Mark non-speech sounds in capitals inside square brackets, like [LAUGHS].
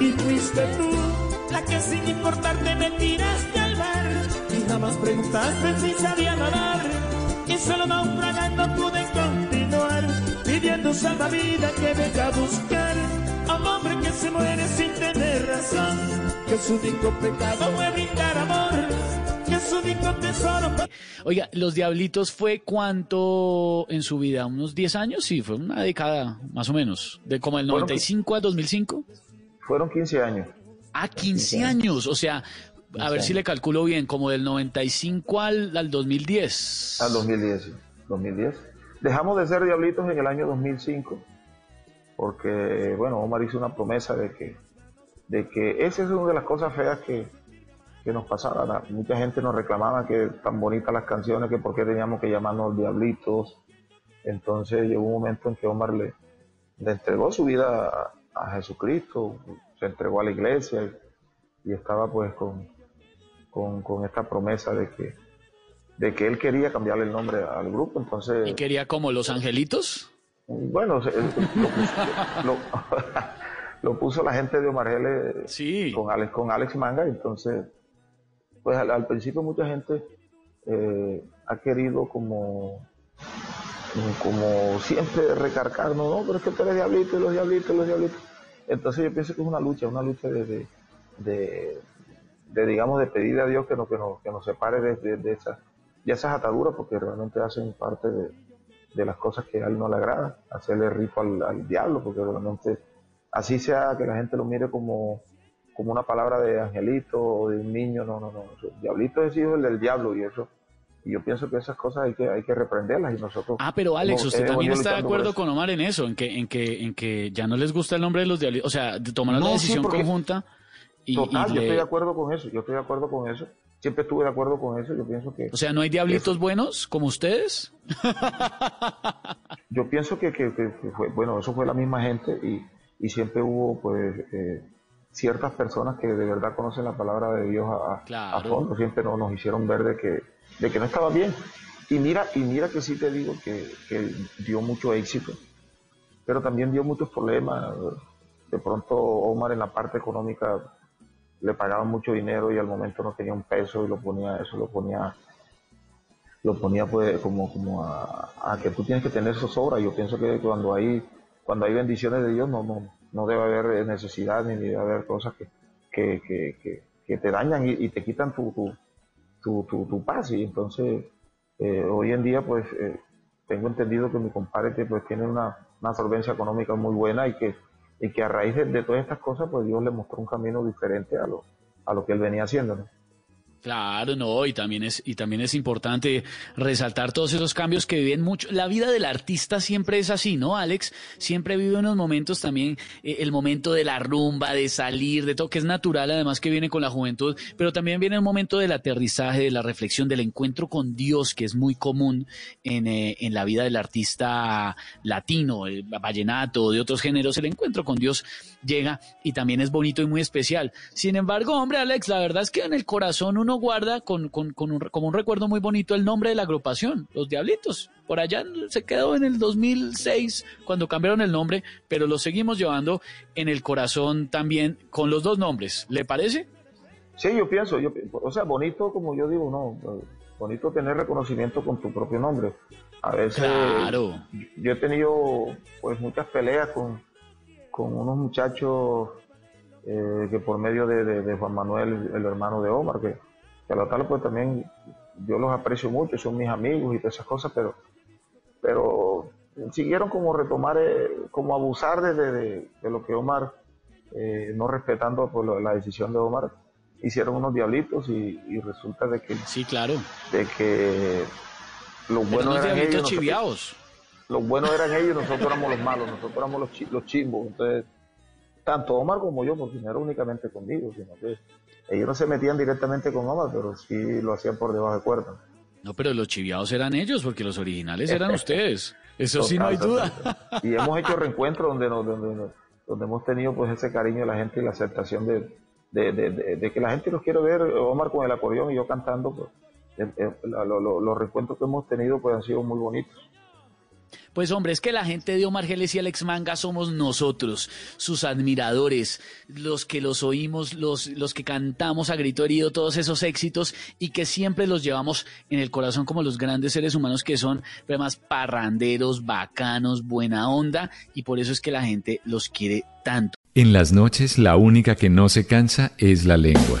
Y fuiste tú la que sin importarte me tiraste al mar. Y nada más preguntaste si sabía nadar. Y solo naufragando pude continuar. Pidiendo salvavidas que venga a buscar a un hombre que se muere sin tener razón. Que su único pecado fue brindar amor. Que su único tesoro fue Oiga, Los Diablitos fue cuánto en su vida, unos 10 años, sí, fue una década más o menos, de como el Bueno, 95 a 2005. Fueron 15 años. Ah, 15 años, o sea, a ver si le calculo bien, como del 95 al, al 2010. Al 2010, sí, 2010. Dejamos de ser diablitos en el año 2005 porque, bueno, Omar hizo una promesa de que, de que esa es una de las cosas feas que, que nos pasaba. Mucha gente nos reclamaba que tan bonitas las canciones, que por qué teníamos que llamarnos diablitos. Entonces llegó un momento en que Omar le, le entregó su vida a, Jesucristo, se entregó a la iglesia y, y estaba pues con, con, con esta promesa de que, de que él quería cambiarle el nombre al grupo. Entonces, ¿Y quería como Los Angelitos? bueno, lo, puso, lo- lo puso la gente de Omar Geles Sí. con Alex, con Alex Manga, entonces, pues al, al principio mucha gente eh, ha querido como, como siempre recargar, no, no, pero es que tú eres diablito y los diablitos, los diablitos. Entonces yo pienso que es una lucha, una lucha de, de, de- digamos, de pedirle a Dios que nos, que nos, que nos separe de, de, de esas, de esas ataduras, porque realmente hacen parte de, de las cosas que a él no le agrada, hacerle rifo al, al diablo, porque realmente así sea que la gente lo mire como, como una palabra de angelito o de un niño, no, no, no, el diablito es hijo del diablo y eso, y yo pienso que esas cosas hay que, hay que reprenderlas y nosotros... Ah, pero Alex, usted también está de acuerdo con Omar en eso, en que, en que, en que ya no les gusta el nombre de los diablitos, o sea, de- tomaron la No, sí, decisión conjunta y, Total, y yo le- estoy de acuerdo con eso, yo estoy de acuerdo con eso, siempre estuve de acuerdo con eso, yo pienso que... o sea, no hay diablitos buenos como ustedes. Yo pienso que, que- que- que fue, bueno, eso fue la misma gente y, y siempre hubo pues eh, ciertas personas que de verdad conocen la palabra de Dios a, a- Claro. a fondo, siempre nos, nos hicieron ver de que, de que no estaba bien. Y mira, y mira que sí te digo que, que dio mucho éxito, pero también dio muchos problemas. De pronto Omar en la parte económica le pagaban mucho dinero y al momento no tenía un peso y lo ponía, eso lo ponía lo ponía pues como, como a, a que tú tienes que tener zozobra. Yo pienso que cuando hay, cuando hay bendiciones de Dios no, no, no debe haber necesidad ni debe haber cosas que, que, que, que, te dañan y, te quitan tu, tu, tu, tu, paz. Y entonces eh, hoy en día pues eh, tengo entendido que mi compadre pues tiene una, una solvencia económica muy buena y que, y que a raíz de, todas estas cosas pues Dios le mostró un camino diferente a lo, a lo que él venía haciendo. ¿no? Claro, no, y también es y también es importante resaltar todos esos cambios que viven mucho. La vida del artista siempre es así, ¿no, Alex? Siempre vive unos momentos también, eh, el momento de la rumba, de salir, de todo, que es natural, además que viene con la juventud, pero también viene el momento del aterrizaje, de la reflexión, del encuentro con Dios, que es muy común en, eh, en la vida del artista latino, el vallenato, de otros géneros. El encuentro con Dios llega y también es bonito y muy especial. Sin embargo, hombre, Alex, la verdad es que en el corazón uno guarda con, con, con un, como un recuerdo muy bonito el nombre de la agrupación, Los Diablitos. Por allá se quedó en el 2006 cuando cambiaron el nombre, pero lo seguimos llevando en el corazón también con los dos nombres. ¿Le parece? Sí, yo pienso, yo, o sea, bonito, como yo digo, no, bonito tener reconocimiento con tu propio nombre. A veces Claro. yo he tenido pues muchas peleas con, con unos muchachos eh, que por medio de, de- de Juan Manuel, el hermano de Omar, que, que a lo tal pues también yo los aprecio mucho, son mis amigos y todas esas cosas, pero, pero siguieron como retomar, eh, como abusar de, de- lo que Omar, eh, no respetando pues, la decisión de Omar, hicieron unos diablitos y, y resulta de que, Sí, claro. de que los buenos eran diablitos ellos. nosotros- chiviados. los buenos eran ellos y nosotros éramos los malos, nosotros éramos los, chi- los chimbos. Entonces, tanto Omar como yo, porque no era únicamente conmigo, sino que ellos no se metían directamente con Omar, pero sí lo hacían por debajo de cuerda. No, pero los chiviados eran ellos, porque los originales eran [LAUGHS] ustedes. Eso sí, no hay duda. Y hemos hecho reencuentros donde, nos- donde, donde, donde hemos tenido pues ese cariño de la gente y la aceptación de, de, de- de- de que la gente nos quiere ver, Omar con el acordeón y yo cantando, pues, la- lo- lo- los reencuentros que hemos tenido pues han sido muy bonitos. Pues hombre, es que la gente de Omar Geles y Alex Manga somos nosotros, sus admiradores, los que los oímos, los, los que cantamos a grito herido todos esos éxitos y que siempre los llevamos en el corazón como los grandes seres humanos que son, además parranderos, bacanos, buena onda y por eso es que la gente los quiere tanto. En las noches la única que no se cansa es la lengua.